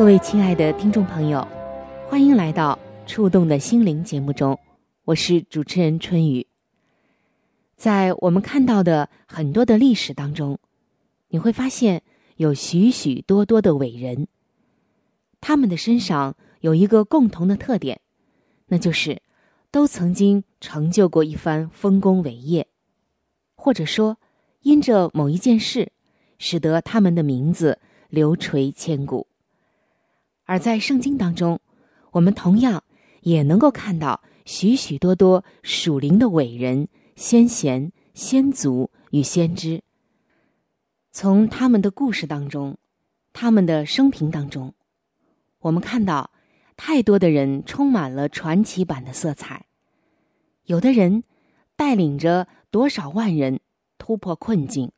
各位亲爱的听众朋友，欢迎来到《触动的心灵》节目中，我是主持人春雨。在我们看到的很多的历史当中，你会发现有许许多多的伟人，他们的身上有一个共同的特点，那就是都曾经成就过一番丰功伟业，或者说因着某一件事，使得他们的名字流垂千古。而在圣经当中，我们同样也能够看到许许多多属灵的伟人。先贤、先祖与先知，从他们的故事当中，他们的生平当中，我们看到太多的人充满了传奇版的色彩。有的人带领着多少万人突破困境，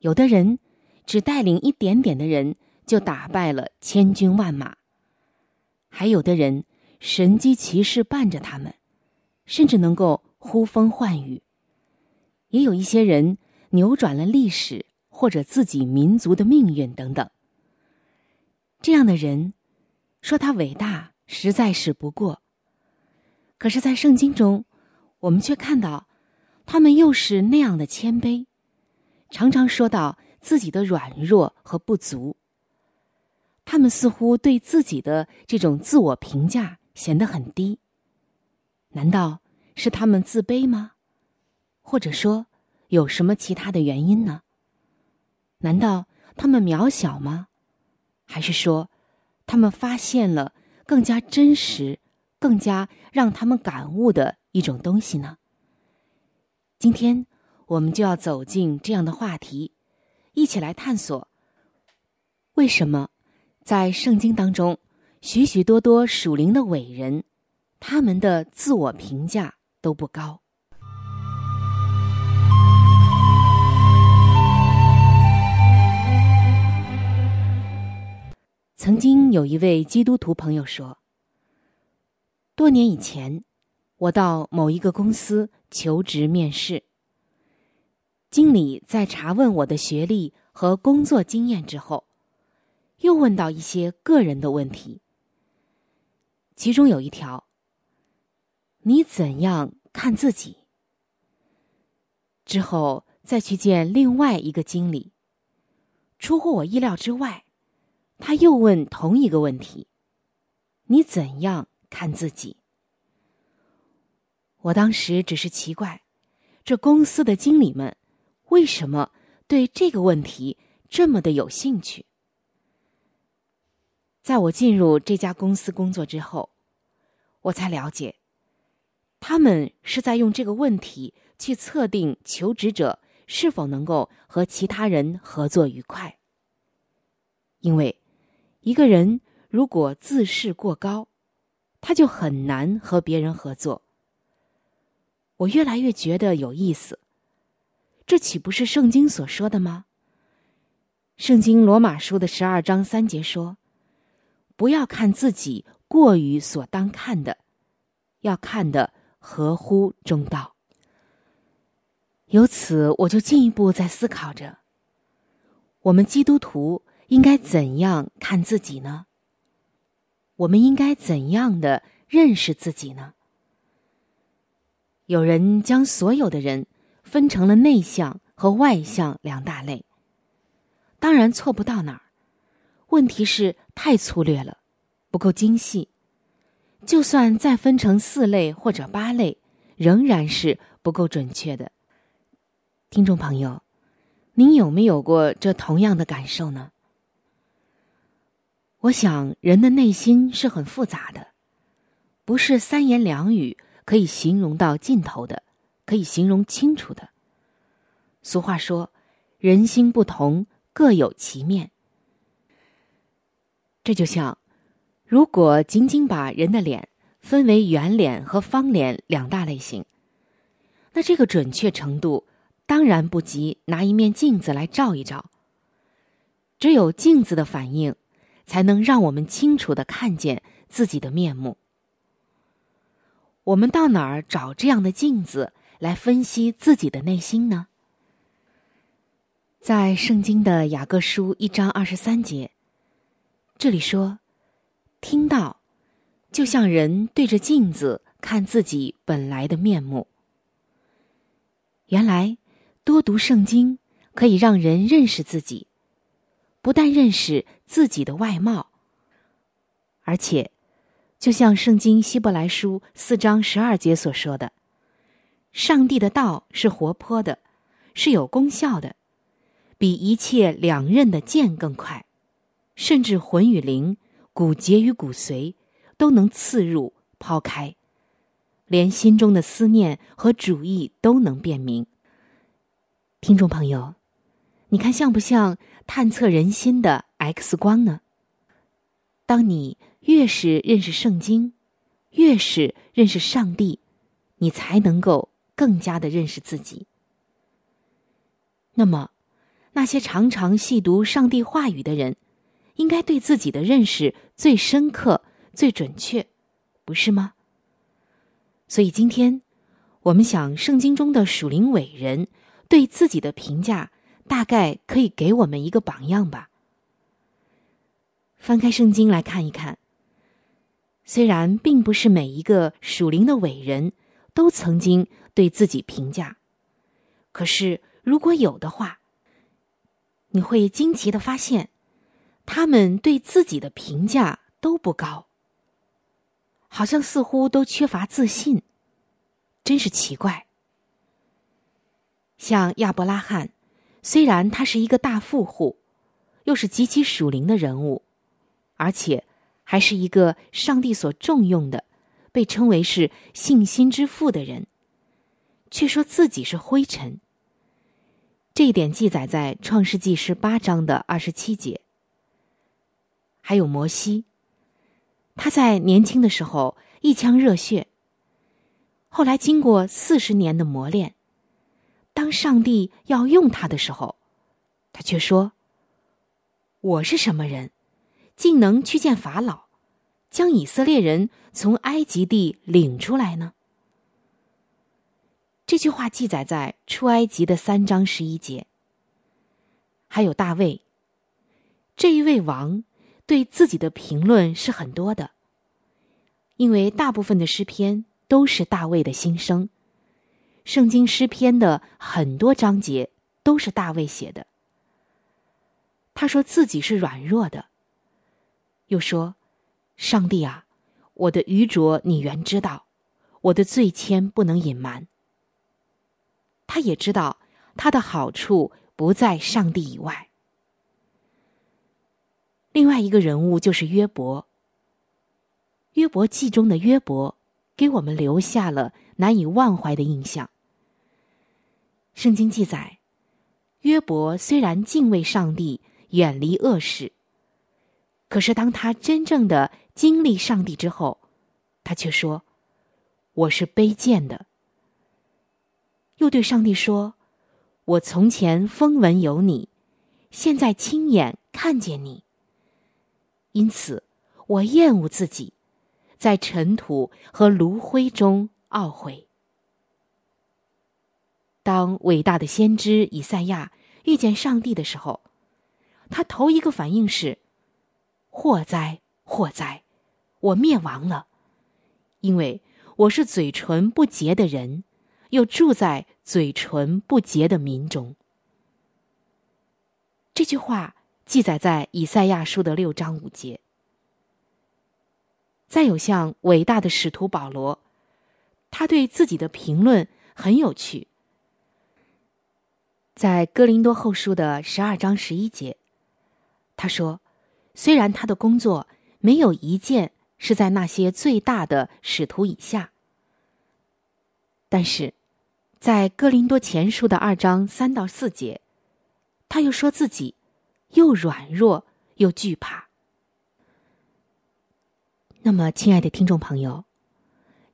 有的人只带领一点点的人就打败了千军万马，还有的人神机骑士伴着他们，甚至能够。呼风唤雨，也有一些人扭转了历史或者自己民族的命运等等。这样的人，说他伟大实在是不过。可是，在圣经中，我们却看到，他们又是那样的谦卑，常常说到自己的软弱和不足。他们似乎对自己的这种自我评价显得很低。难道？是他们自卑吗？或者说，有什么其他的原因呢？难道他们渺小吗？还是说，他们发现了更加真实、更加让他们感悟的一种东西呢？今天，我们就要走进这样的话题，一起来探索：为什么在圣经当中，许许多多属灵的伟人，他们的自我评价？都不高。曾经有一位基督徒朋友说：“多年以前，我到某一个公司求职面试，经理在查问我的学历和工作经验之后，又问到一些个人的问题，其中有一条。”你怎样看自己？之后再去见另外一个经理，出乎我意料之外，他又问同一个问题：你怎样看自己？我当时只是奇怪，这公司的经理们为什么对这个问题这么的有兴趣？在我进入这家公司工作之后，我才了解。他们是在用这个问题去测定求职者是否能够和其他人合作愉快。因为一个人如果自视过高，他就很难和别人合作。我越来越觉得有意思，这岂不是圣经所说的吗？圣经罗马书的十二章三节说：“不要看自己过于所当看的，要看的。”合乎中道。由此，我就进一步在思考着：我们基督徒应该怎样看自己呢？我们应该怎样的认识自己呢？有人将所有的人分成了内向和外向两大类，当然错不到哪儿。问题是太粗略了，不够精细。就算再分成四类或者八类，仍然是不够准确的。听众朋友，您有没有过这同样的感受呢？我想，人的内心是很复杂的，不是三言两语可以形容到尽头的，可以形容清楚的。俗话说：“人心不同，各有其面。”这就像，如果仅仅把人的脸分为圆脸和方脸两大类型，那这个准确程度当然不及拿一面镜子来照一照。只有镜子的反应。才能让我们清楚的看见自己的面目。我们到哪儿找这样的镜子来分析自己的内心呢？在圣经的雅各书一章二十三节，这里说：“听到，就像人对着镜子看自己本来的面目。”原来，多读圣经可以让人认识自己。不但认识自己的外貌，而且，就像圣经希伯来书四章十二节所说的，上帝的道是活泼的，是有功效的，比一切两刃的剑更快，甚至魂与灵、骨节与骨髓都能刺入、抛开，连心中的思念和主意都能辨明。听众朋友，你看像不像？探测人心的 X 光呢？当你越是认识圣经，越是认识上帝，你才能够更加的认识自己。那么，那些常常细读上帝话语的人，应该对自己的认识最深刻、最准确，不是吗？所以，今天我们想，圣经中的属灵伟人对自己的评价。大概可以给我们一个榜样吧。翻开圣经来看一看，虽然并不是每一个属灵的伟人都曾经对自己评价，可是如果有的话，你会惊奇的发现，他们对自己的评价都不高，好像似乎都缺乏自信，真是奇怪。像亚伯拉罕。虽然他是一个大富户，又是极其属灵的人物，而且还是一个上帝所重用的，被称为是信心之父的人，却说自己是灰尘。这一点记载在创世纪十八章的二十七节。还有摩西，他在年轻的时候一腔热血，后来经过四十年的磨练。当上帝要用他的时候，他却说：“我是什么人，竟能去见法老，将以色列人从埃及地领出来呢？”这句话记载在出埃及的三章十一节。还有大卫，这一位王对自己的评论是很多的，因为大部分的诗篇都是大卫的心声。圣经诗篇的很多章节都是大卫写的。他说自己是软弱的，又说：“上帝啊，我的愚拙你原知道，我的罪愆不能隐瞒。”他也知道他的好处不在上帝以外。另外一个人物就是约伯。约伯记中的约伯给我们留下了难以忘怀的印象。圣经记载，约伯虽然敬畏上帝，远离恶事，可是当他真正的经历上帝之后，他却说：“我是卑贱的。”又对上帝说：“我从前风闻有你，现在亲眼看见你，因此我厌恶自己，在尘土和炉灰中懊悔。”当伟大的先知以赛亚遇见上帝的时候，他头一个反应是：“祸哉，祸哉，我灭亡了，因为我是嘴唇不洁的人，又住在嘴唇不洁的民中。”这句话记载在以赛亚书的六章五节。再有像伟大的使徒保罗，他对自己的评论很有趣。在哥林多后书的十二章十一节，他说：“虽然他的工作没有一件是在那些最大的使徒以下，但是，在哥林多前书的二章三到四节，他又说自己又软弱又惧怕。”那么，亲爱的听众朋友，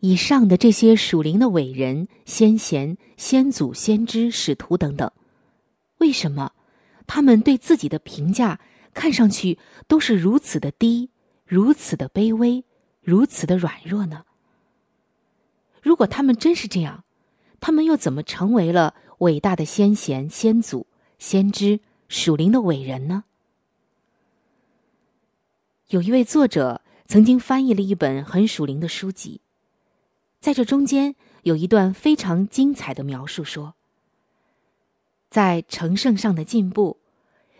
以上的这些属灵的伟人、先贤、先祖、先知、使徒等等。为什么他们对自己的评价看上去都是如此的低、如此的卑微、如此的软弱呢？如果他们真是这样，他们又怎么成为了伟大的先贤、先祖、先知、属灵的伟人呢？有一位作者曾经翻译了一本很属灵的书籍，在这中间有一段非常精彩的描述，说。在成圣上的进步，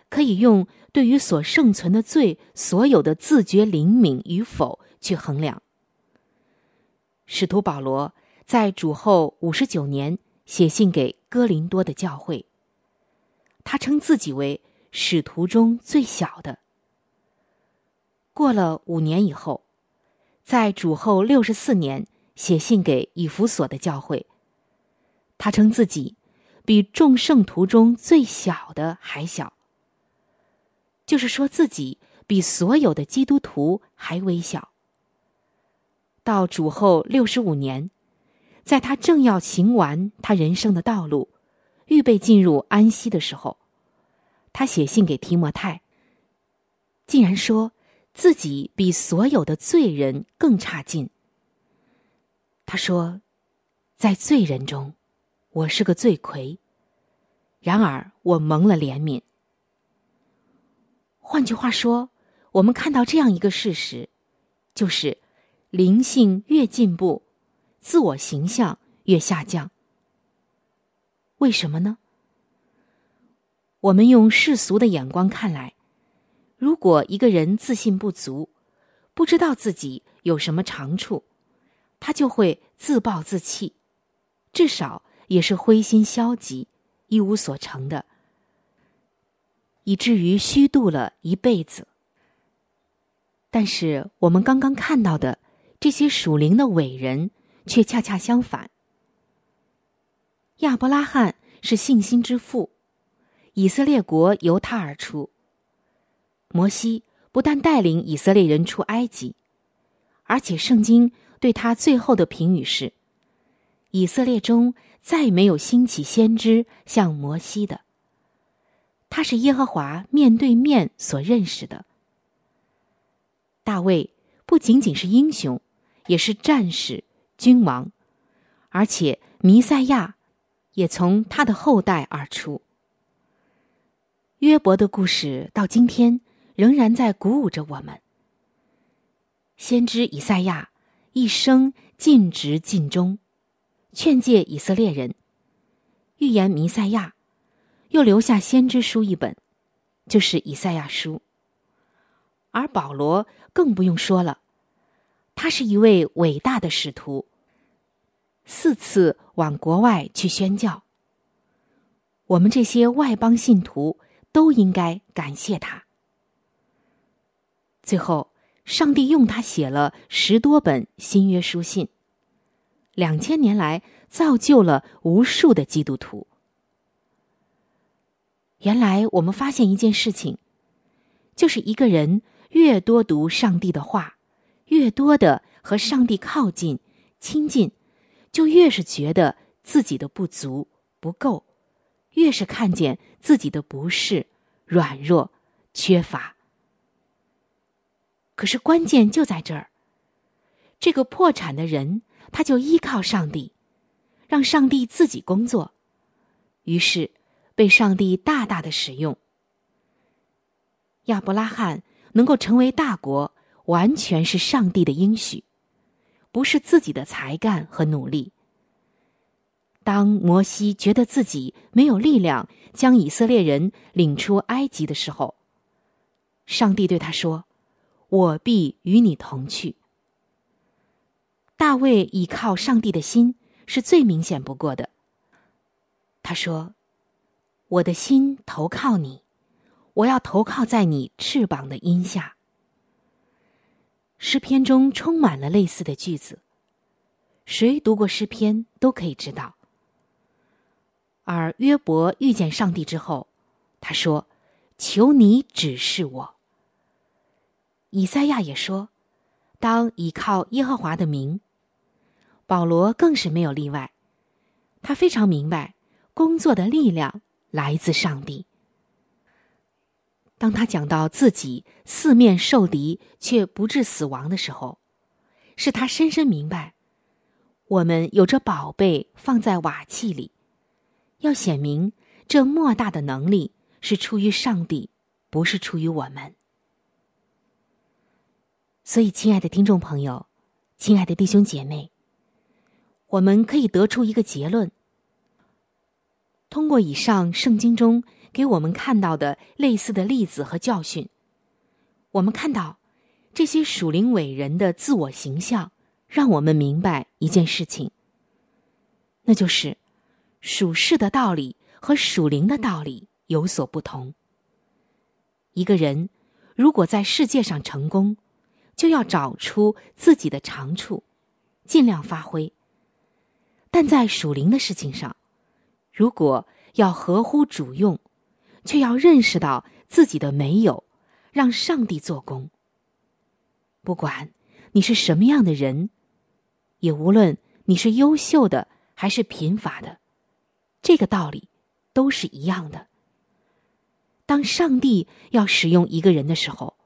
可以用对于所生存的罪所有的自觉灵敏与否去衡量。使徒保罗在主后五十九年写信给哥林多的教会，他称自己为使徒中最小的。过了五年以后，在主后六十四年写信给以弗所的教会，他称自己。比众圣徒中最小的还小，就是说自己比所有的基督徒还微小。到主后六十五年，在他正要行完他人生的道路，预备进入安息的时候，他写信给提摩太，竟然说自己比所有的罪人更差劲。他说，在罪人中。我是个罪魁，然而我蒙了怜悯。换句话说，我们看到这样一个事实，就是灵性越进步，自我形象越下降。为什么呢？我们用世俗的眼光看来，如果一个人自信不足，不知道自己有什么长处，他就会自暴自弃，至少。也是灰心消极、一无所成的，以至于虚度了一辈子。但是我们刚刚看到的这些属灵的伟人，却恰恰相反。亚伯拉罕是信心之父，以色列国由他而出。摩西不但带领以色列人出埃及，而且圣经对他最后的评语是：以色列中。再没有兴起先知像摩西的，他是耶和华面对面所认识的。大卫不仅仅是英雄，也是战士、君王，而且弥赛亚也从他的后代而出。约伯的故事到今天仍然在鼓舞着我们。先知以赛亚一生尽职尽忠。劝诫以色列人，预言弥赛亚，又留下先知书一本，就是以赛亚书。而保罗更不用说了，他是一位伟大的使徒，四次往国外去宣教。我们这些外邦信徒都应该感谢他。最后，上帝用他写了十多本新约书信。两千年来，造就了无数的基督徒。原来，我们发现一件事情，就是一个人越多读上帝的话，越多的和上帝靠近、亲近，就越是觉得自己的不足、不够，越是看见自己的不是、软弱、缺乏。可是，关键就在这儿，这个破产的人。他就依靠上帝，让上帝自己工作，于是被上帝大大的使用。亚伯拉罕能够成为大国，完全是上帝的应许，不是自己的才干和努力。当摩西觉得自己没有力量将以色列人领出埃及的时候，上帝对他说：“我必与你同去。”大卫倚靠上帝的心是最明显不过的。他说：“我的心投靠你，我要投靠在你翅膀的荫下。”诗篇中充满了类似的句子，谁读过诗篇都可以知道。而约伯遇见上帝之后，他说：“求你指示我。”以赛亚也说：“当倚靠耶和华的名。”保罗更是没有例外，他非常明白工作的力量来自上帝。当他讲到自己四面受敌却不致死亡的时候，是他深深明白，我们有着宝贝放在瓦器里。要显明这莫大的能力是出于上帝，不是出于我们。所以，亲爱的听众朋友，亲爱的弟兄姐妹，我们可以得出一个结论：通过以上圣经中给我们看到的类似的例子和教训，我们看到这些属灵伟人的自我形象，让我们明白一件事情，那就是。属世的道理和属灵的道理有所不同。一个人如果在世界上成功，就要找出自己的长处，尽量发挥；但在属灵的事情上，如果要合乎主用，却要认识到自己的没有，让上帝做工。不管你是什么样的人，也无论你是优秀的还是贫乏的。这个道理都是一样的。当上帝要使用一个人的时候，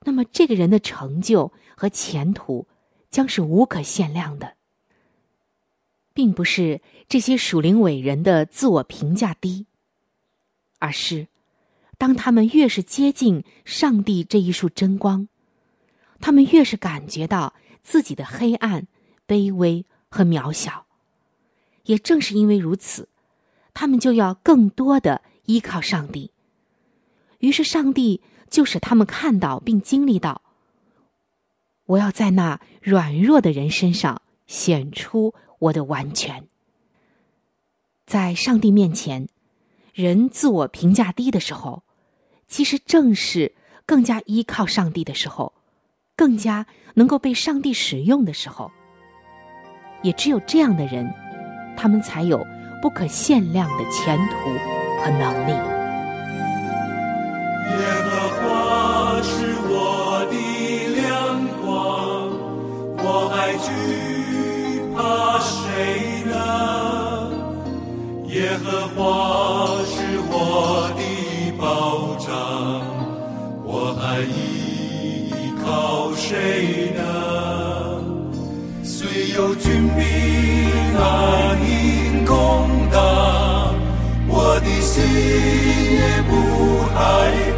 那么这个人的成就和前途将是无可限量的，并不是这些属灵伟人的自我评价低，而是当他们越是接近上帝这一束真光，他们越是感觉到自己的黑暗、卑微和渺小。也正是因为如此。他们就要更多的依靠上帝，于是上帝就使他们看到并经历到：我要在那软弱的人身上显出我的完全。在上帝面前，人自我评价低的时候，其实正是更加依靠上帝的时候，更加能够被上帝使用的时候。也只有这样的人，他们才有。不可限量的前途和能力。耶和华是我的亮光，我还惧怕谁呢？耶和华是我的保障，我还依靠谁呢？虽有军兵来。心也不害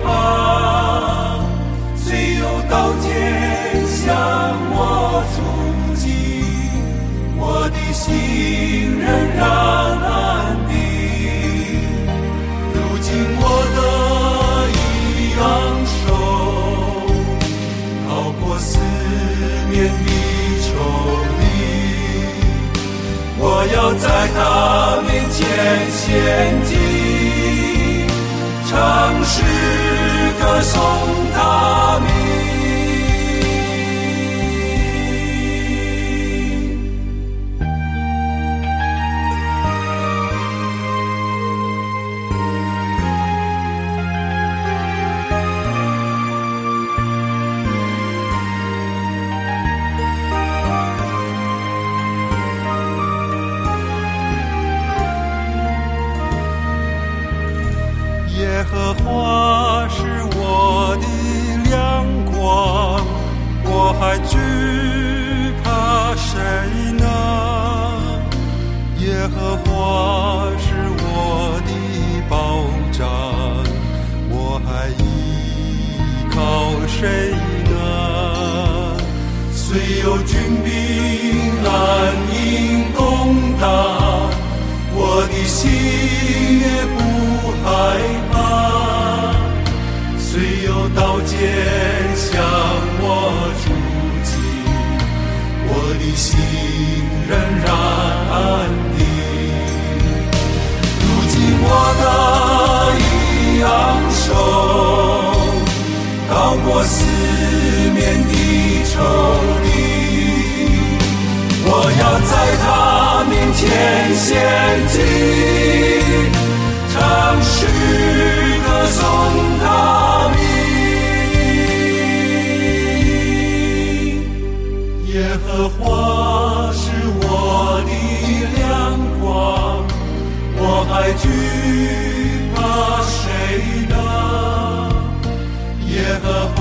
怕，虽有刀剑向我出击，我的心仍然要在他面前献祭。的心也不害怕，虽有刀剑向我出击，我的心仍然安定。如今我得一昂首，高过四面的仇敌，我要在他。前献祭，唱诗歌颂他名。耶和华是我的亮光，我还惧怕谁呢？耶和华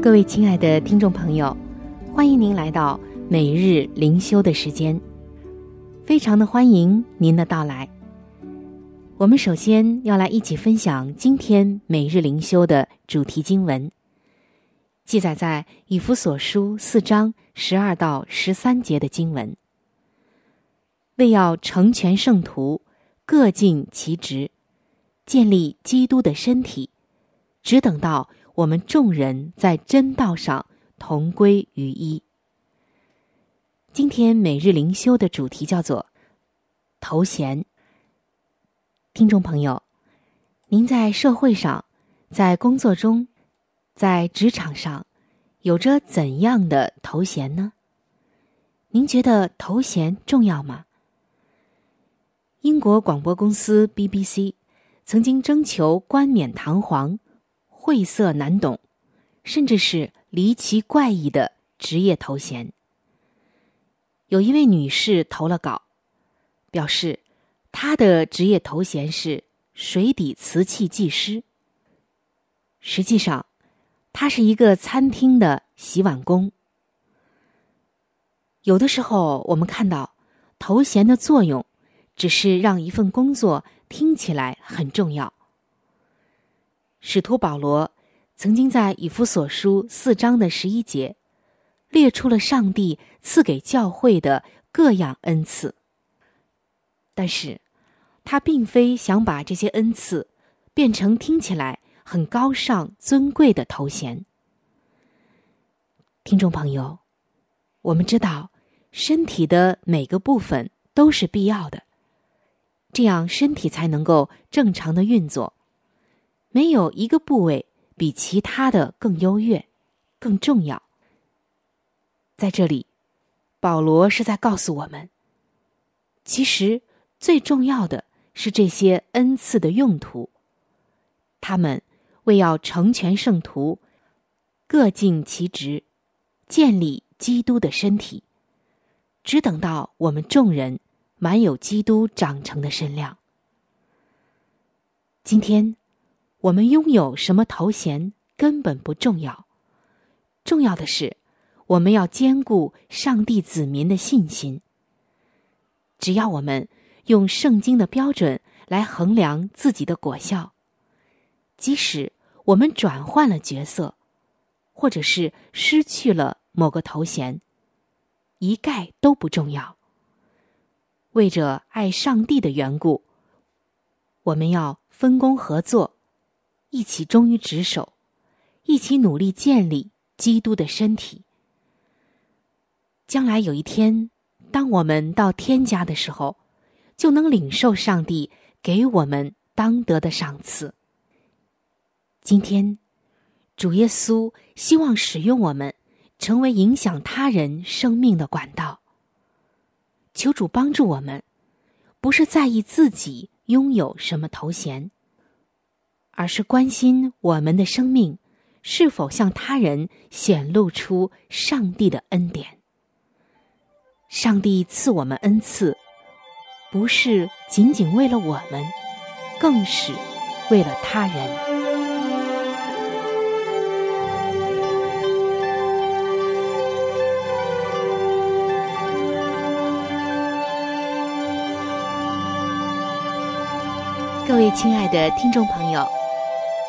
各位亲爱的听众朋友，欢迎您来到每日灵修的时间，非常的欢迎您的到来。我们首先要来一起分享今天每日灵修的主题经文，记载在以弗所书四章十二到十三节的经文。为要成全圣徒，各尽其职，建立基督的身体，只等到。我们众人在真道上同归于一。今天每日灵修的主题叫做“头衔”。听众朋友，您在社会上、在工作中、在职场上，有着怎样的头衔呢？您觉得头衔重要吗？英国广播公司 BBC 曾经征求冠冕堂皇。晦涩难懂，甚至是离奇怪异的职业头衔。有一位女士投了稿，表示她的职业头衔是水底瓷器技师。实际上，她是一个餐厅的洗碗工。有的时候，我们看到头衔的作用，只是让一份工作听起来很重要。使徒保罗曾经在以弗所书四章的十一节，列出了上帝赐给教会的各样恩赐。但是，他并非想把这些恩赐变成听起来很高尚尊贵的头衔。听众朋友，我们知道，身体的每个部分都是必要的，这样身体才能够正常的运作。没有一个部位比其他的更优越、更重要。在这里，保罗是在告诉我们：其实最重要的是这些恩赐的用途。他们为要成全圣徒，各尽其职，建立基督的身体，只等到我们众人满有基督长成的身量。今天。我们拥有什么头衔根本不重要，重要的是我们要兼顾上帝子民的信心。只要我们用圣经的标准来衡量自己的果效，即使我们转换了角色，或者是失去了某个头衔，一概都不重要。为着爱上帝的缘故，我们要分工合作。一起忠于职守，一起努力建立基督的身体，将来有一天，当我们到天家的时候，就能领受上帝给我们当得的赏赐。今天，主耶稣希望使用我们，成为影响他人生命的管道。求主帮助我们，不是在意自己拥有什么头衔，而是关心我们的生命是否向他人显露出上帝的恩典。上帝赐我们恩赐，不是仅仅为了我们，更是为了他人。各位亲爱的听众朋友，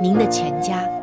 您的全家。